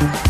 Thank you.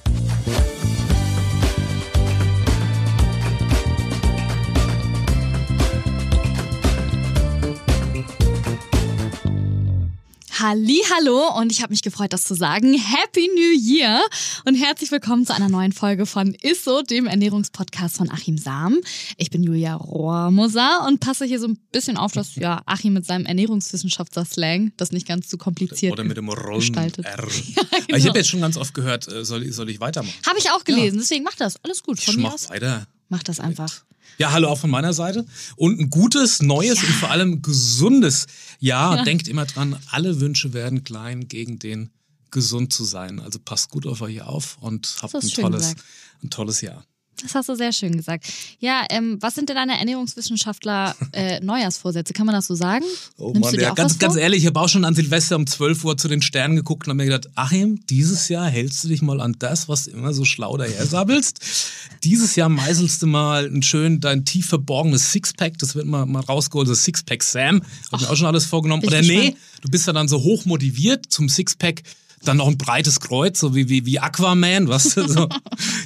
Hallo und ich habe mich gefreut, das zu sagen. Happy New Year und herzlich willkommen zu einer neuen Folge von Isso, dem Ernährungspodcast von Achim Sam. Ich bin Julia Rohrmoser und passe hier so ein bisschen auf, dass ja Achim mit seinem Ernährungswissenschaftler-Slang das nicht ganz zu kompliziert Oder mit dem Rollen gestaltet. R. Ja, genau. Ich habe jetzt schon ganz oft gehört, äh, soll, soll ich weitermachen? Habe ich auch gelesen, deswegen mach das. Alles gut. Von Ich mir mach weiter. Mach das einfach. Ja, hallo auch von meiner Seite. Und ein gutes, neues und vor allem gesundes Jahr. Ja. Denkt immer dran, alle Wünsche werden klein gegen den gesund zu sein. Also passt gut auf euch auf und habt ein tolles, gesagt. ein tolles Jahr. Das hast du sehr schön gesagt. Ja, ähm, was sind denn deine Ernährungswissenschaftler äh, Neujahrsvorsätze? Kann man das so sagen? Oh Nimmst Mann, du dir ja, auch ganz, ganz vor? ehrlich, ich habe auch schon an Silvester um 12 Uhr zu den Sternen geguckt und habe mir gedacht, Achim, dieses Jahr hältst du dich mal an das, was du immer so schlau daher sabbelst. Dieses Jahr meißelst du mal ein schön dein tief verborgenes Sixpack, das wird mal, mal rausgeholt, das Sixpack Sam. Hab mir auch schon alles vorgenommen. Oder nee, gespannt. du bist ja dann so hoch motiviert zum Sixpack. Dann noch ein breites Kreuz, so wie, wie, wie Aquaman, was so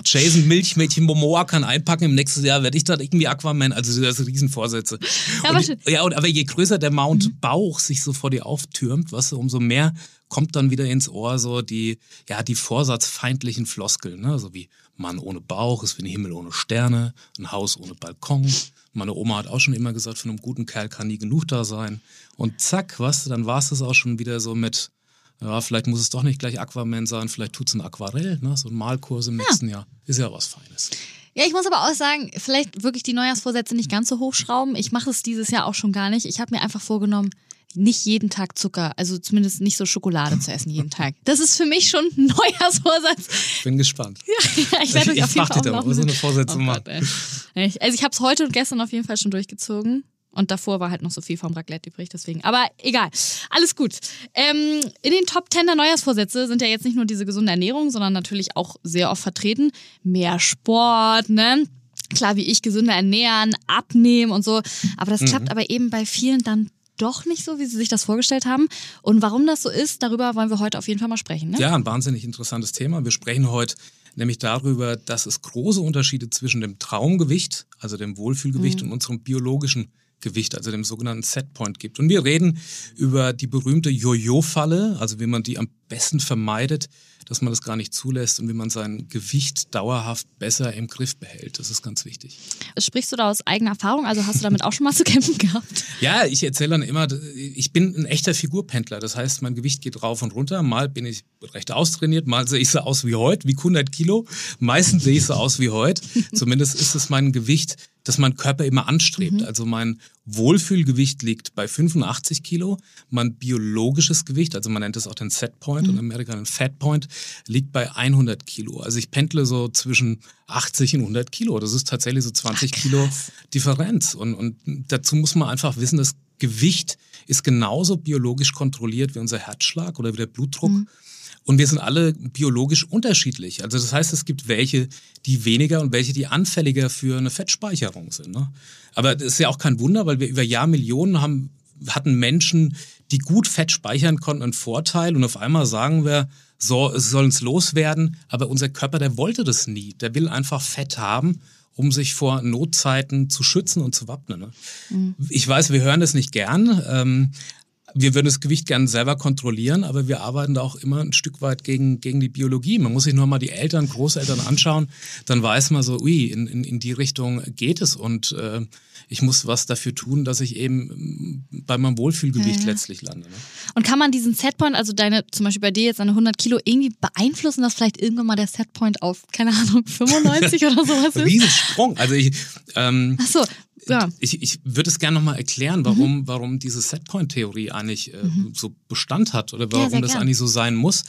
Jason Milchmädchen Momoa kann einpacken. Im nächsten Jahr werde ich dann irgendwie Aquaman. Also das sind Riesenvorsätze. Ja, aber Und- ja, und aber je größer der Mount Bauch sich so vor dir auftürmt, weißt du, umso mehr kommt dann wieder ins Ohr so die, ja, die vorsatzfeindlichen Floskeln, ne? So wie Mann ohne Bauch ist wie ein Himmel ohne Sterne, ein Haus ohne Balkon. Meine Oma hat auch schon immer gesagt, von einem guten Kerl kann nie genug da sein. Und zack, weißt du, dann war es das auch schon wieder so mit, ja, vielleicht muss es doch nicht gleich Aquaman sein, vielleicht tut's ein Aquarell, ne? So ein Malkurs im nächsten Jahr. Ist ja was Feines. Ja, ich muss aber auch sagen, vielleicht wirklich die Neujahrsvorsätze nicht ganz so hochschrauben. Ich mache es dieses Jahr auch schon gar nicht. Ich habe mir einfach vorgenommen, nicht jeden Tag Zucker, also zumindest nicht so Schokolade zu essen jeden Tag. Das ist für mich schon ein Neujahrsvorsatz. Bin gespannt. Ja, ich werde euch auf jeden Fall auch was so eine Vorsätze oh machen. Ey. Also ich habe es heute und gestern auf jeden Fall schon durchgezogen. Und davor war halt noch so viel vom Raclette übrig, deswegen. Aber egal, alles gut. Ähm, in den Top 10 der Neujahrsvorsätze sind ja jetzt nicht nur diese gesunde Ernährung, sondern natürlich auch sehr oft vertreten. Mehr Sport, ne? Klar, wie ich, gesünder ernähren, abnehmen und so. Aber das klappt aber eben bei vielen dann doch nicht so, wie sie sich das vorgestellt haben. Und warum das so ist, darüber wollen wir heute auf jeden Fall mal sprechen. Ne? Ja, ein wahnsinnig interessantes Thema. Wir sprechen heute nämlich darüber, dass es große Unterschiede zwischen dem Traumgewicht, also dem Wohlfühlgewicht und unserem biologischen Gewicht, also dem sogenannten Setpoint gibt. Und wir reden über die berühmte Jojo-Falle, also wie man die am besten vermeidet, dass man das gar nicht zulässt und wie man sein Gewicht dauerhaft besser im Griff behält. Das ist ganz wichtig. Sprichst du da aus eigener Erfahrung? Also hast du damit auch schon mal zu kämpfen gehabt? Ja, ich erzähle dann immer, ich bin ein echter Figurpendler. Das heißt, mein Gewicht geht rauf und runter. Mal bin ich recht austrainiert, mal sehe ich so aus wie heute, wie 100 Kilo. Meistens sehe ich so aus wie heute. Zumindest ist es mein Gewicht, das mein Körper immer anstrebt. Also mein Wohlfühlgewicht liegt bei 85 Kilo. Mein biologisches Gewicht, also man nennt es auch den Setpoint und in Amerika den Fatpoint, liegt bei 100 Kilo. Also ich pendle so zwischen 80 und 100 Kilo. Das ist tatsächlich so 20 Kilo Differenz. Und, und dazu muss man einfach wissen, das Gewicht ist genauso biologisch kontrolliert wie unser Herzschlag oder wie der Blutdruck. Und wir sind alle biologisch unterschiedlich. Also das heißt, es gibt welche, die weniger und welche, die anfälliger für eine Fettspeicherung sind. Ne? Aber das ist ja auch kein Wunder, weil wir über Jahrmillionen haben, hatten Menschen, die gut Fett speichern konnten, einen Vorteil. Und auf einmal sagen wir, so, es soll uns loswerden. Aber unser Körper, der wollte das nie. Der will einfach Fett haben, um sich vor Notzeiten zu schützen und zu wappnen. Ne? Ich weiß, wir hören das nicht gern. Ähm, wir würden das Gewicht gerne selber kontrollieren, aber wir arbeiten da auch immer ein Stück weit gegen, gegen die Biologie. Man muss sich nur mal die Eltern, Großeltern anschauen, dann weiß man so, ui, in, in, in die Richtung geht es und äh, ich muss was dafür tun, dass ich eben bei meinem Wohlfühlgewicht ja, ja. letztlich lande. Ne? Und kann man diesen Setpoint, also deine, zum Beispiel bei dir jetzt eine 100 Kilo, irgendwie beeinflussen, dass vielleicht irgendwann mal der Setpoint auf, keine Ahnung, 95 oder sowas ist? Riesensprung. Also ich, ähm, Ach so, ja. Ich, ich würde es gerne nochmal erklären, warum, mhm. warum diese Setpoint-Theorie eigentlich äh, mhm. so Bestand hat oder warum ja, das gern. eigentlich so sein muss.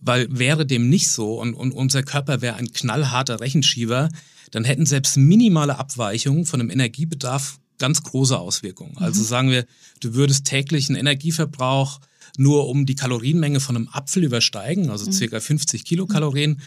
Weil wäre dem nicht so und, und unser Körper wäre ein knallharter Rechenschieber, dann hätten selbst minimale Abweichungen von einem Energiebedarf ganz große Auswirkungen. Mhm. Also sagen wir, du würdest täglich einen Energieverbrauch nur um die Kalorienmenge von einem Apfel übersteigen, also mhm. circa 50 Kilokalorien.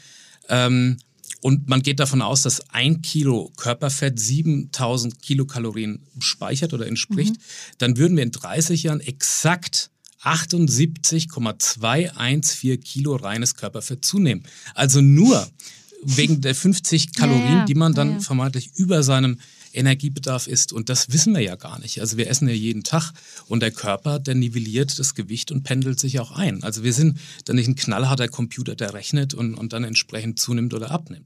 Ähm, und man geht davon aus, dass ein Kilo Körperfett 7000 Kilokalorien speichert oder entspricht. Mhm. Dann würden wir in 30 Jahren exakt 78,214 Kilo reines Körperfett zunehmen. Also nur wegen der 50 Kalorien, ja, ja. die man dann ja, vermeintlich über seinem Energiebedarf ist. Und das wissen wir ja gar nicht. Also wir essen ja jeden Tag und der Körper, der nivelliert das Gewicht und pendelt sich auch ein. Also wir sind dann nicht ein knallharter Computer, der rechnet und, und dann entsprechend zunimmt oder abnimmt.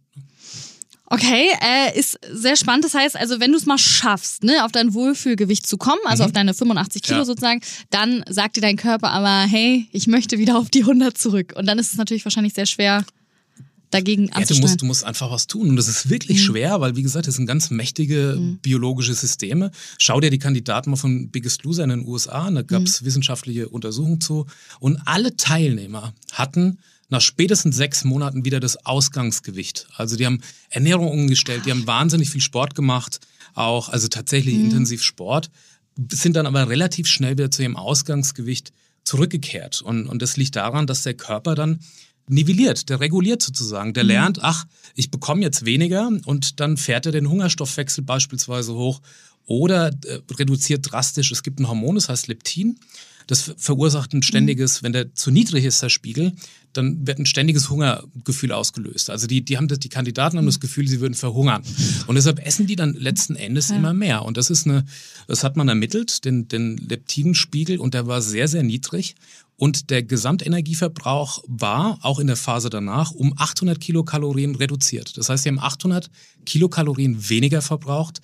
Okay, äh, ist sehr spannend. Das heißt, also wenn du es mal schaffst, ne, auf dein Wohlfühlgewicht zu kommen, also mhm. auf deine 85 Kilo ja. sozusagen, dann sagt dir dein Körper aber, hey, ich möchte wieder auf die 100 zurück. Und dann ist es natürlich wahrscheinlich sehr schwer, dagegen ja, du musst, du musst einfach was tun. Und das ist wirklich mhm. schwer, weil, wie gesagt, das sind ganz mächtige mhm. biologische Systeme. Schau dir die Kandidaten mal von Biggest Loser in den USA an. Da gab es mhm. wissenschaftliche Untersuchungen zu. Und alle Teilnehmer hatten nach spätestens sechs Monaten wieder das Ausgangsgewicht. Also die haben Ernährung umgestellt, die haben wahnsinnig viel Sport gemacht, auch, also tatsächlich mhm. intensiv Sport, sind dann aber relativ schnell wieder zu ihrem Ausgangsgewicht zurückgekehrt. Und, und das liegt daran, dass der Körper dann nivelliert, der reguliert sozusagen. Der mhm. lernt, ach, ich bekomme jetzt weniger und dann fährt er den Hungerstoffwechsel beispielsweise hoch oder äh, reduziert drastisch. Es gibt ein Hormon, das heißt Leptin. Das verursacht ein ständiges, mhm. wenn der zu niedrig ist, der Spiegel, dann wird ein ständiges Hungergefühl ausgelöst. Also die, die haben das, die Kandidaten haben das Gefühl, sie würden verhungern. Und deshalb essen die dann letzten Endes ja. immer mehr. Und das ist eine, das hat man ermittelt, den, den Leptinspiegel, und der war sehr, sehr niedrig. Und der Gesamtenergieverbrauch war auch in der Phase danach um 800 Kilokalorien reduziert. Das heißt, sie haben 800 Kilokalorien weniger verbraucht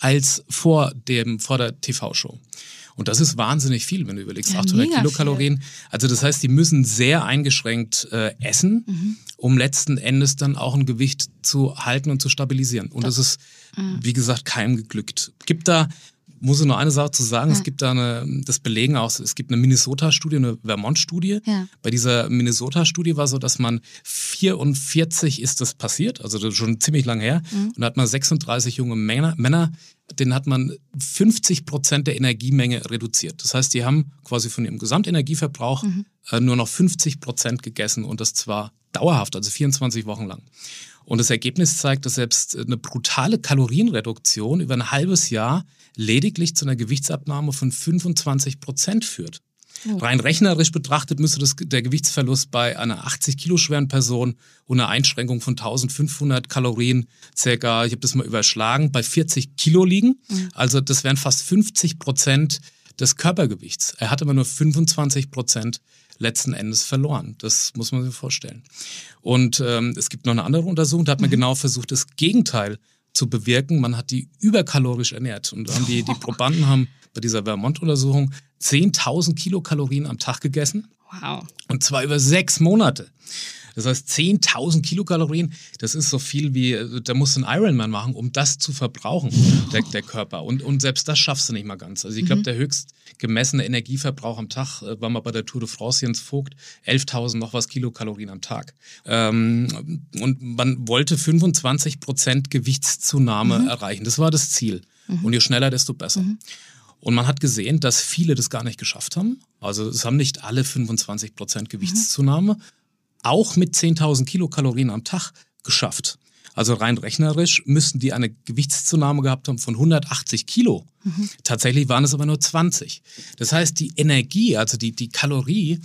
als vor dem vor der TV-Show. Und das ist wahnsinnig viel, wenn du überlegst, ja, 800 Kilokalorien. Viel. Also das heißt, die müssen sehr eingeschränkt äh, essen, mhm. um letzten Endes dann auch ein Gewicht zu halten und zu stabilisieren. Und das, das ist, mhm. wie gesagt, keinem geglückt. Gibt da muss ich noch eine Sache zu sagen. Ja. Es gibt da eine, das Belegen auch, es gibt eine Minnesota-Studie, eine Vermont-Studie. Ja. Bei dieser Minnesota-Studie war so, dass man 44 ist das passiert, also das ist schon ziemlich lange her. Mhm. Und da hat man 36 junge Männer, Männer denen hat man 50 Prozent der Energiemenge reduziert. Das heißt, die haben quasi von ihrem Gesamtenergieverbrauch mhm. äh, nur noch 50 Prozent gegessen und das zwar dauerhaft, also 24 Wochen lang. Und das Ergebnis zeigt, dass selbst eine brutale Kalorienreduktion über ein halbes Jahr lediglich zu einer Gewichtsabnahme von 25 Prozent führt. Oh. Rein rechnerisch betrachtet müsste das, der Gewichtsverlust bei einer 80 Kilo schweren Person und einer Einschränkung von 1500 Kalorien circa, ich habe das mal überschlagen, bei 40 Kilo liegen. Mhm. Also das wären fast 50 Prozent des Körpergewichts. Er hat aber nur 25 Prozent letzten Endes verloren. Das muss man sich vorstellen. Und ähm, es gibt noch eine andere Untersuchung, da hat man mhm. genau versucht, das Gegenteil zu bewirken. Man hat die überkalorisch ernährt. Und haben die, die Probanden haben bei dieser Vermont-Untersuchung 10.000 Kilokalorien am Tag gegessen. Wow. Und zwar über sechs Monate. Das heißt, 10.000 Kilokalorien, das ist so viel wie, äh, da musst du einen Ironman machen, um das zu verbrauchen, der, der Körper. Und, und selbst das schaffst du nicht mal ganz. Also ich glaube, mhm. der höchst gemessene Energieverbrauch am Tag äh, war mal bei der Tour de France Jens Vogt 11.000 noch was Kilokalorien am Tag. Ähm, und man wollte 25 Prozent Gewichtszunahme mhm. erreichen. Das war das Ziel. Mhm. Und je schneller, desto besser. Mhm. Und man hat gesehen, dass viele das gar nicht geschafft haben. Also es haben nicht alle 25 Prozent Gewichtszunahme, auch mit 10.000 Kilokalorien am Tag geschafft. Also rein rechnerisch müssten die eine Gewichtszunahme gehabt haben von 180 Kilo. Mhm. Tatsächlich waren es aber nur 20. Das heißt, die Energie, also die, die Kalorie,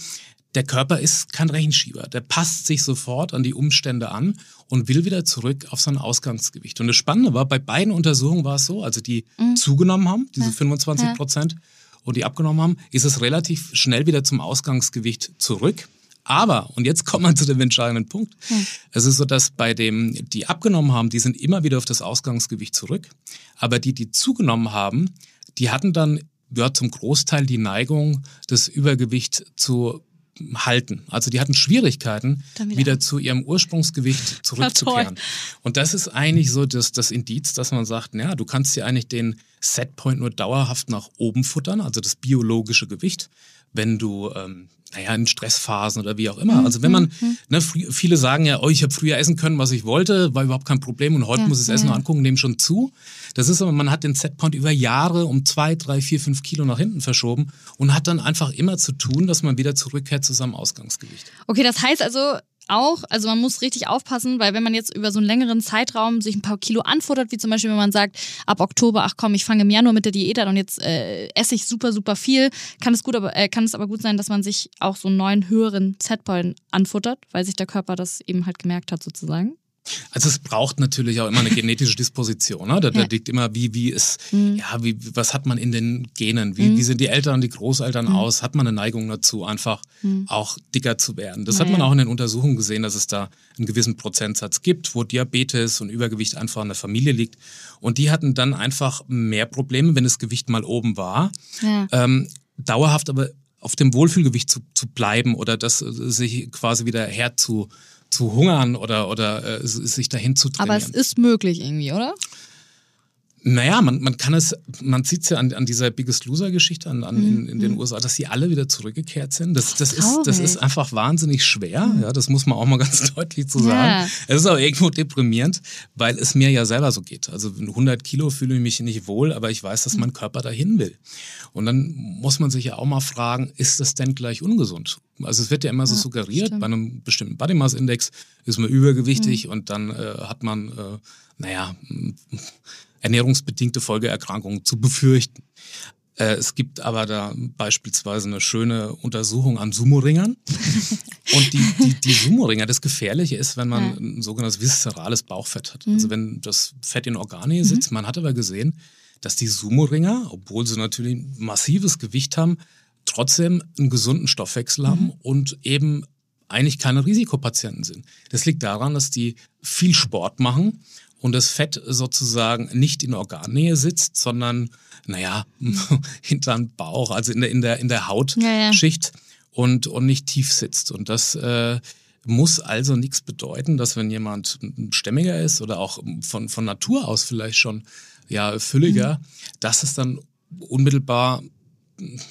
der Körper ist kein Rechenschieber. Der passt sich sofort an die Umstände an und will wieder zurück auf sein Ausgangsgewicht. Und das Spannende war, bei beiden Untersuchungen war es so, also die mhm. zugenommen haben, diese ja. 25 Prozent, ja und die abgenommen haben, ist es relativ schnell wieder zum Ausgangsgewicht zurück. Aber, und jetzt kommt man zu dem entscheidenden Punkt, hm. es ist so, dass bei dem, die abgenommen haben, die sind immer wieder auf das Ausgangsgewicht zurück. Aber die, die zugenommen haben, die hatten dann ja, zum Großteil die Neigung, das Übergewicht zu halten. Also die hatten Schwierigkeiten, wieder. wieder. zu ihrem Ursprungsgewicht zurückzukehren. Und das ist eigentlich so das, das Indiz, dass man sagt, ja, du kannst dir eigentlich den Setpoint nur dauerhaft nach oben futtern, also das biologische Gewicht, wenn du ähm, naja, in Stressphasen oder wie auch immer. Also wenn man, mhm, mhm. ne, viele sagen ja, oh, ich habe früher essen können, was ich wollte, war überhaupt kein Problem und heute ja, muss ich das Essen ja. nur angucken, nehme schon zu. Das ist aber, man hat den Setpoint über Jahre um zwei, drei, vier, fünf Kilo nach hinten verschoben und hat dann einfach immer zu tun, dass man wieder zurückkehrt zu seinem Ausgangsgewicht. Okay, das heißt also, auch, also man muss richtig aufpassen, weil wenn man jetzt über so einen längeren Zeitraum sich ein paar Kilo anfuttert, wie zum Beispiel, wenn man sagt, ab Oktober, ach komm, ich fange im Januar mit der Diät an und jetzt äh, esse ich super, super viel, kann es gut, aber äh, kann es aber gut sein, dass man sich auch so einen neuen höheren Setpoint anfuttert, weil sich der Körper das eben halt gemerkt hat sozusagen. Also es braucht natürlich auch immer eine genetische Disposition. Ne? Da, da liegt immer, wie, wie ist, mhm. ja, wie, was hat man in den Genen? Wie, mhm. wie sind die Eltern, die Großeltern mhm. aus? Hat man eine Neigung dazu, einfach mhm. auch dicker zu werden? Das ja, hat man auch in den Untersuchungen gesehen, dass es da einen gewissen Prozentsatz gibt, wo Diabetes und Übergewicht einfach in der Familie liegt. Und die hatten dann einfach mehr Probleme, wenn das Gewicht mal oben war. Ja. Ähm, dauerhaft aber auf dem Wohlfühlgewicht zu, zu bleiben oder das äh, sich quasi wieder herzu zu hungern oder, oder äh, sich dahin zu trainieren. Aber es ist möglich irgendwie, oder? Naja, man, man kann es, man sieht es ja an, an dieser Biggest Loser-Geschichte an, an, in, in den mhm. USA, dass sie alle wieder zurückgekehrt sind. Das, das, ist, das ist einfach wahnsinnig schwer. Mhm. Ja, das muss man auch mal ganz deutlich zu sagen. Ja. Es ist auch irgendwo deprimierend, weil es mir ja selber so geht. Also 100 Kilo fühle ich mich nicht wohl, aber ich weiß, dass mhm. mein Körper dahin will. Und dann muss man sich ja auch mal fragen, ist das denn gleich ungesund? Also es wird ja immer so ja, suggeriert, stimmt. bei einem bestimmten Body Mass Index ist man übergewichtig mhm. und dann äh, hat man, äh, naja, ernährungsbedingte Folgeerkrankungen zu befürchten. Äh, es gibt aber da beispielsweise eine schöne Untersuchung an Sumo-Ringern. Und die, die, die Sumo-Ringer, das Gefährliche ist, wenn man ja. ein sogenanntes viszerales Bauchfett hat. Also mhm. Also wenn das Fett in Organe sitzt. Mhm. Man hat aber gesehen, dass die Sumo-Ringer, obwohl sie natürlich massives Gewicht haben, trotzdem einen gesunden Stoffwechsel mhm. haben und eben eigentlich keine Risikopatienten sind. Das liegt daran, dass die viel Sport machen und das Fett sozusagen nicht in Organnähe sitzt, sondern, naja, hinter den Bauch, also in der, in der, in der Hautschicht ja, ja. Und, und nicht tief sitzt. Und das äh, muss also nichts bedeuten, dass wenn jemand stämmiger ist oder auch von, von Natur aus vielleicht schon ja, fülliger, mhm. dass es dann unmittelbar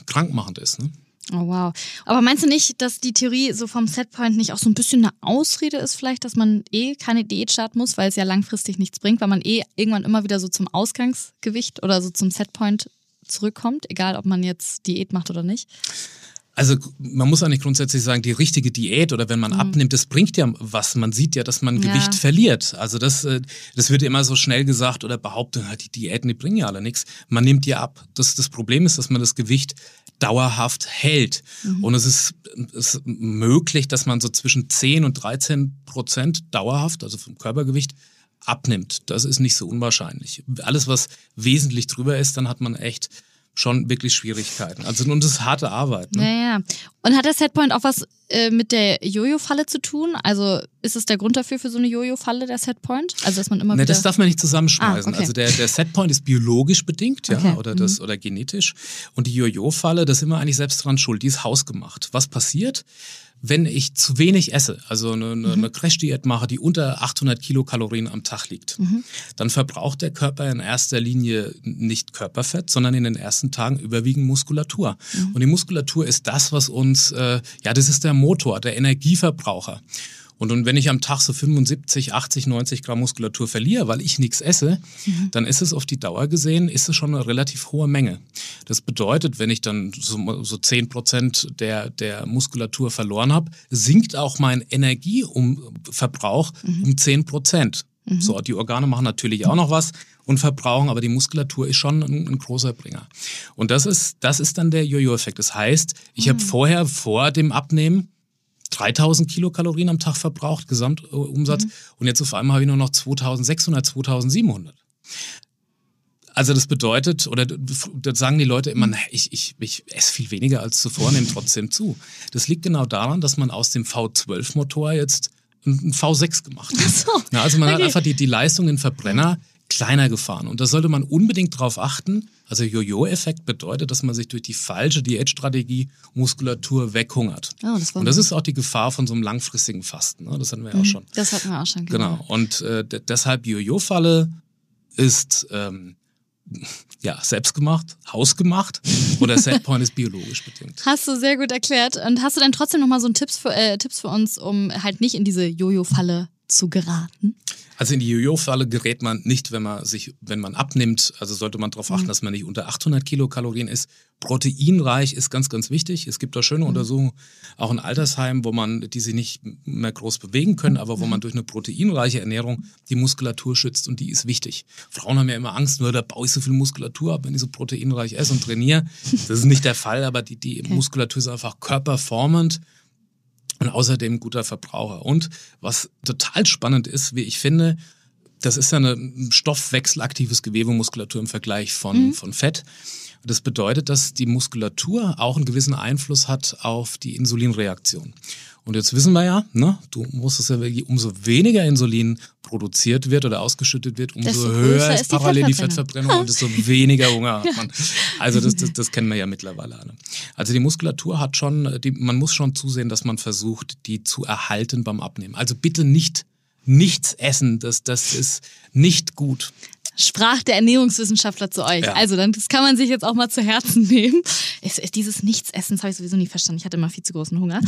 krankmachend ist. Ne? Oh wow. Aber meinst du nicht, dass die Theorie so vom Setpoint nicht auch so ein bisschen eine Ausrede ist, vielleicht, dass man eh keine Diät starten muss, weil es ja langfristig nichts bringt, weil man eh irgendwann immer wieder so zum Ausgangsgewicht oder so zum Setpoint zurückkommt, egal ob man jetzt Diät macht oder nicht? Also man muss eigentlich grundsätzlich sagen, die richtige Diät oder wenn man mhm. abnimmt, das bringt ja was. Man sieht ja, dass man ja. Gewicht verliert. Also das, äh, das wird immer so schnell gesagt oder behauptet, die Diäten, die bringen ja alle nichts. Man nimmt ja ab. Das, das Problem ist, dass man das Gewicht dauerhaft hält. Mhm. Und es ist, es ist möglich, dass man so zwischen 10 und 13 Prozent dauerhaft, also vom Körpergewicht, abnimmt. Das ist nicht so unwahrscheinlich. Alles, was wesentlich drüber ist, dann hat man echt schon wirklich Schwierigkeiten. Also und das ist harte Arbeit. Ne? Ja, ja. Und hat der Setpoint auch was äh, mit der Jojo-Falle zu tun? Also ist es der Grund dafür für so eine Jojo-Falle, der Setpoint? Also dass man immer ne, wieder... das darf man nicht zusammenschmeißen. Ah, okay. Also der, der Setpoint ist biologisch bedingt, ja, okay. oder, das, mhm. oder genetisch. Und die Jojo-Falle, das sind wir eigentlich selbst dran schuld. Die ist hausgemacht. Was passiert? Wenn ich zu wenig esse, also eine, eine, mhm. Crash-Diät mache, die unter 800 Kilokalorien am Tag liegt, mhm. dann verbraucht der Körper in erster Linie nicht Körperfett, sondern in den ersten Tagen überwiegend Muskulatur. Mhm. Und die Muskulatur ist das, was uns, äh, ja, das ist der Motor, der Energieverbraucher. Und, und wenn ich am Tag so 75, 80, 90 Gramm Muskulatur verliere, weil ich nichts esse, mhm. dann ist es auf die Dauer gesehen, ist es schon eine relativ hohe Menge. Das bedeutet, wenn ich dann so, so 10 Prozent der, der Muskulatur verloren habe, sinkt auch mein Energieverbrauch mhm. um 10 Prozent. Mhm. So, die Organe machen natürlich auch noch was und verbrauchen, aber die Muskulatur ist schon ein, ein großer Bringer. Und das ist, das ist dann der Jojo-Effekt. Das heißt, ich mhm. habe vorher, vor dem Abnehmen, 3000 Kilokalorien am Tag verbraucht, Gesamtumsatz. Mhm. Und jetzt auf einmal habe ich nur noch 2600, 2700. Also das bedeutet, oder das sagen die Leute immer, ich, ich, ich esse viel weniger als zuvor, nehme trotzdem zu. Das liegt genau daran, dass man aus dem V12-Motor jetzt ein V6 gemacht hat. so, ja, also man okay. hat einfach die, die Leistung in Verbrenner kleiner gefahren. Und da sollte man unbedingt drauf achten. Also Jojo-Effekt bedeutet, dass man sich durch die falsche Diätstrategie Muskulatur weghungert. Oh, das Und das ist auch die Gefahr von so einem langfristigen Fasten. Ne? Das hatten wir ja auch schon. Das hatten wir auch schon. Genau. Und äh, de- deshalb Jojo-Falle ist ähm, ja selbstgemacht, hausgemacht oder Setpoint ist biologisch bedingt. Hast du sehr gut erklärt. Und hast du denn trotzdem nochmal so einen Tipps für, äh, Tipps für uns, um halt nicht in diese Jojo-Falle zu geraten? Also in die Jojo-Falle gerät man nicht, wenn man sich, wenn man abnimmt. Also sollte man darauf achten, dass man nicht unter 800 Kilokalorien ist. Proteinreich ist ganz, ganz wichtig. Es gibt da schöne Untersuchungen, auch in Altersheim, wo man, die sich nicht mehr groß bewegen können, aber wo man durch eine proteinreiche Ernährung die Muskulatur schützt und die ist wichtig. Frauen haben ja immer Angst, nur da baue ich so viel Muskulatur ab, wenn ich so proteinreich esse und trainiere. Das ist nicht der Fall, aber die, die Muskulatur ist einfach körperformend und außerdem guter Verbraucher. Und was total spannend ist, wie ich finde, das ist ja eine stoffwechselaktives Gewebe Muskulatur im Vergleich von, von Fett. Das bedeutet, dass die Muskulatur auch einen gewissen Einfluss hat auf die Insulinreaktion. Und jetzt wissen wir ja, ne, du musst es ja umso weniger Insulin produziert wird oder ausgeschüttet wird, umso Desto höher ist parallel die Fettverbrennung. Fettverbrennung und desto weniger Hunger hat man. Also das, das, das kennen wir ja mittlerweile alle. Also die Muskulatur hat schon, die, man muss schon zusehen, dass man versucht, die zu erhalten beim Abnehmen. Also bitte nicht nichts essen, das, das ist nicht gut. Sprach der Ernährungswissenschaftler zu euch. Ja. Also, dann, das kann man sich jetzt auch mal zu Herzen nehmen. Es, es, dieses Nichtsessen, habe ich sowieso nie verstanden. Ich hatte immer viel zu großen Hunger.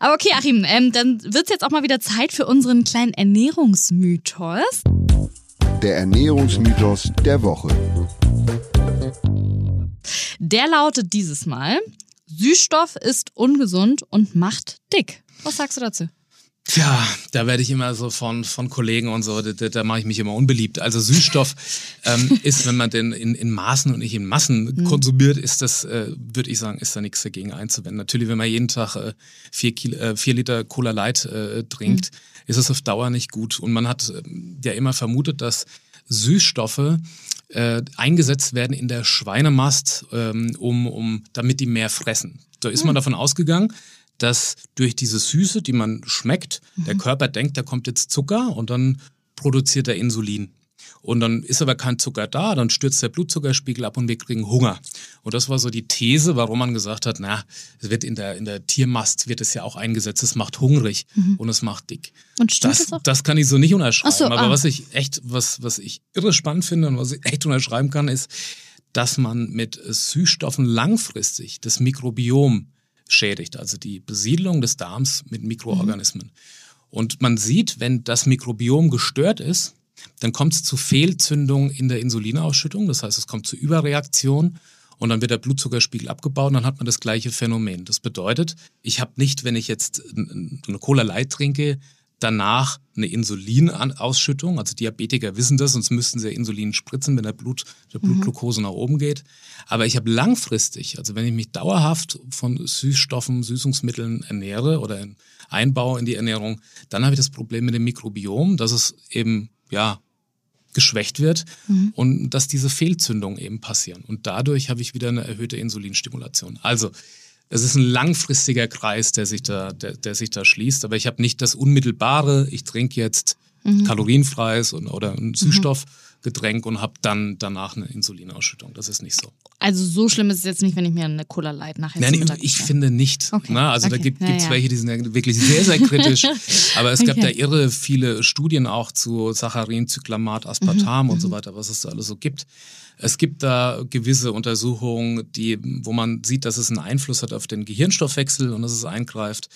Aber okay, Achim, ähm, dann wird es jetzt auch mal wieder Zeit für unseren kleinen Ernährungsmythos. Der Ernährungsmythos der Woche. Der lautet dieses Mal: Süßstoff ist ungesund und macht dick. Was sagst du dazu? Tja, da werde ich immer so von, von Kollegen und so, da, da, da mache ich mich immer unbeliebt. Also Süßstoff ähm, ist, wenn man den in, in Maßen und nicht in Massen konsumiert, ist das, äh, würde ich sagen, ist da nichts dagegen einzuwenden. Natürlich, wenn man jeden Tag äh, vier, Kilo, äh, vier Liter Cola Light äh, trinkt, ist es auf Dauer nicht gut. Und man hat ähm, ja immer vermutet, dass Süßstoffe äh, eingesetzt werden in der Schweinemast, ähm, um, um, damit die mehr fressen. Da ist man davon ausgegangen, dass durch diese Süße, die man schmeckt, der Körper denkt, da kommt jetzt Zucker und dann produziert er Insulin. Und dann ist aber kein Zucker da, dann stürzt der Blutzuckerspiegel ab und wir kriegen Hunger. Und das war so die These, warum man gesagt hat, na, es wird in der, in der Tiermast wird es ja auch eingesetzt, es macht hungrig und es macht dick. Und stimmt Das, das auch? das kann ich so nicht unterschreiben. So, aber ah. was ich echt, was, was ich irre spannend finde und was ich echt unterschreiben kann, ist, dass man mit Süßstoffen langfristig das Mikrobiom schädigt, also die Besiedlung des Darms mit Mikroorganismen. Und man sieht, wenn das Mikrobiom gestört ist, dann kommt es zu Fehlzündung in der Insulinausschüttung, das heißt, es kommt zu Überreaktion und dann wird der Blutzuckerspiegel abgebaut und dann hat man das gleiche Phänomen. Das bedeutet, ich habe nicht, wenn ich jetzt eine Cola Light trinke, danach eine Insulinausschüttung. Also Diabetiker wissen das, sonst müssten sie ja Insulin spritzen, wenn der Blut, der Blutglucose nach oben geht. Aber ich habe langfristig, also wenn ich mich dauerhaft von Süßstoffen, Süßungsmitteln ernähre oder in, einbaue in die Ernährung, dann habe ich das Problem mit dem Mikrobiom, dass es eben, ja, geschwächt wird und dass diese Fehlzündungen eben passieren. Und dadurch habe ich wieder eine erhöhte Insulinstimulation. Also es ist ein langfristiger Kreis, der sich da, der, der sich da schließt. Aber ich habe nicht das unmittelbare, ich trinke jetzt kalorienfreies und, oder ein Süßstoffgetränk und habe dann danach eine Insulinausschüttung. Das ist nicht so. Also so schlimm ist es jetzt nicht, wenn ich mir eine Cola Light nachher Nein, Mittag ich bestelle. finde nicht. Okay, Na, also da okay. gibt Ja, es ja. welche, die sind ja wirklich sehr, sehr kritisch. Aber es gab Okay. da irre viele Studien auch zu Saccharin, Zyklamat, Aspartam Mhm, und so weiter, was es da alles so gibt. Es gibt da gewisse Untersuchungen, die, wo man sieht, dass es einen Einfluss hat auf den Gehirnstoffwechsel und dass es eingreift.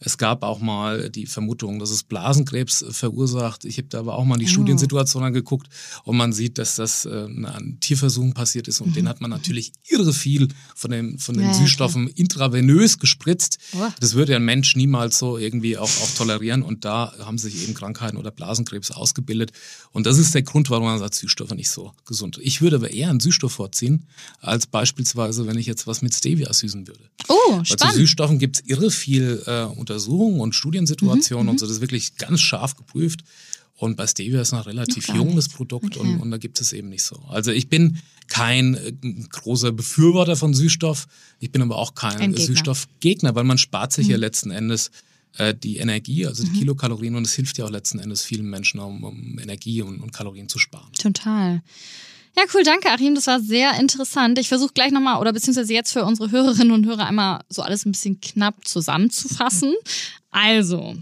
Es gab auch mal die Vermutung, dass es Blasenkrebs verursacht. Ich habe da aber auch mal in die Oh. Studiensituation angeguckt und man sieht, dass das äh, an Tierversuchen passiert ist und den hat man natürlich irre viel von, dem, von den Mhm. Ja, Süßstoffen intravenös gespritzt. Oh. Das würde ein Mensch niemals so irgendwie auch, auch tolerieren und da haben sich eben Krankheiten oder Blasenkrebs ausgebildet und das ist der Grund, warum man sagt, Süßstoffe nicht so gesund. Ich würde aber eher einen Süßstoff vorziehen, als beispielsweise, wenn ich jetzt was mit Stevia süßen würde. Oh, Weil zu spannend. Süßstoffen gibt es irre viel äh, Untersuchungen und Studiensituationen Mhm, und so. Das ist wirklich ganz scharf geprüft. Und bei Stevia ist noch relativ Noch junges. Produkt Okay. und, und da gibt es eben nicht so. Also ich bin kein äh, großer Befürworter von Süßstoff. Ich bin aber auch kein Ein Gegner. Süßstoffgegner, weil man spart sich Mhm. ja letzten Endes äh, die Energie, also die Kilokalorien und es hilft ja auch letzten Endes vielen Menschen, um, um Energie und, und Kalorien zu sparen. Total. Ja, cool, danke, Achim. Das war sehr interessant. Ich versuche gleich nochmal, oder beziehungsweise jetzt für unsere Hörerinnen und Hörer einmal so alles ein bisschen knapp zusammenzufassen. Also.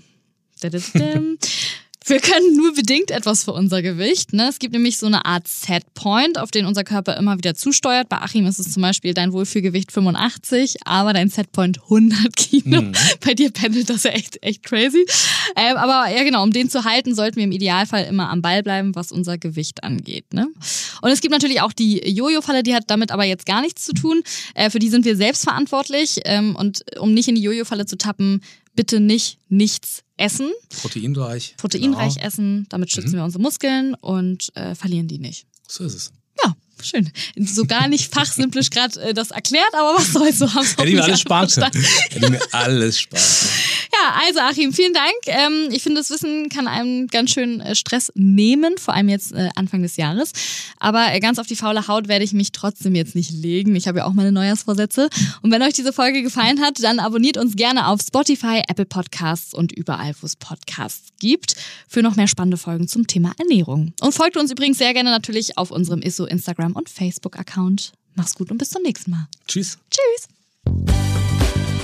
wir können nur bedingt etwas für unser Gewicht. Ne? Es gibt nämlich so eine Art Setpoint, auf den unser Körper immer wieder zusteuert. Bei Achim ist es zum Beispiel dein Wohlfühlgewicht 85, aber dein Setpoint 100 Kilo. Bei dir pendelt das ja echt, echt crazy. Ähm, aber ja, genau, um den zu halten, sollten wir im Idealfall immer am Ball bleiben, was unser Gewicht angeht. Ne? Und es gibt natürlich auch die Jojo-Falle, die hat damit aber jetzt gar nichts zu tun. Äh, für die sind wir selbst verantwortlich. Ähm, und um nicht in die Jojo-Falle zu tappen, bitte nicht nichts essen. Proteinreich. Proteinreich Genau. essen, damit schützen wir unsere Muskeln und äh, verlieren die nicht. So ist es. Ja, schön. So gar nicht fachsimplisch gerade äh, das erklärt, aber was soll's, so haben Hätte ich mir alles können. Hätte mir alles können. Ja, also Achim, vielen Dank. Ähm, ich finde, das Wissen kann einem ganz schön äh, Stress nehmen, vor allem jetzt äh, Anfang des Jahres. Aber äh, ganz auf die faule Haut werde ich mich trotzdem jetzt nicht legen. Ich habe ja auch meine Neujahrsvorsätze. Und wenn euch diese Folge gefallen hat, dann abonniert uns gerne auf Spotify, Apple Podcasts und überall, wo es Podcasts gibt, für noch mehr spannende Folgen zum Thema Ernährung. Und folgt uns übrigens sehr gerne natürlich auf unserem ISO Instagram und Facebook-Account. Mach's gut und bis zum nächsten Mal. Tschüss. Tschüss.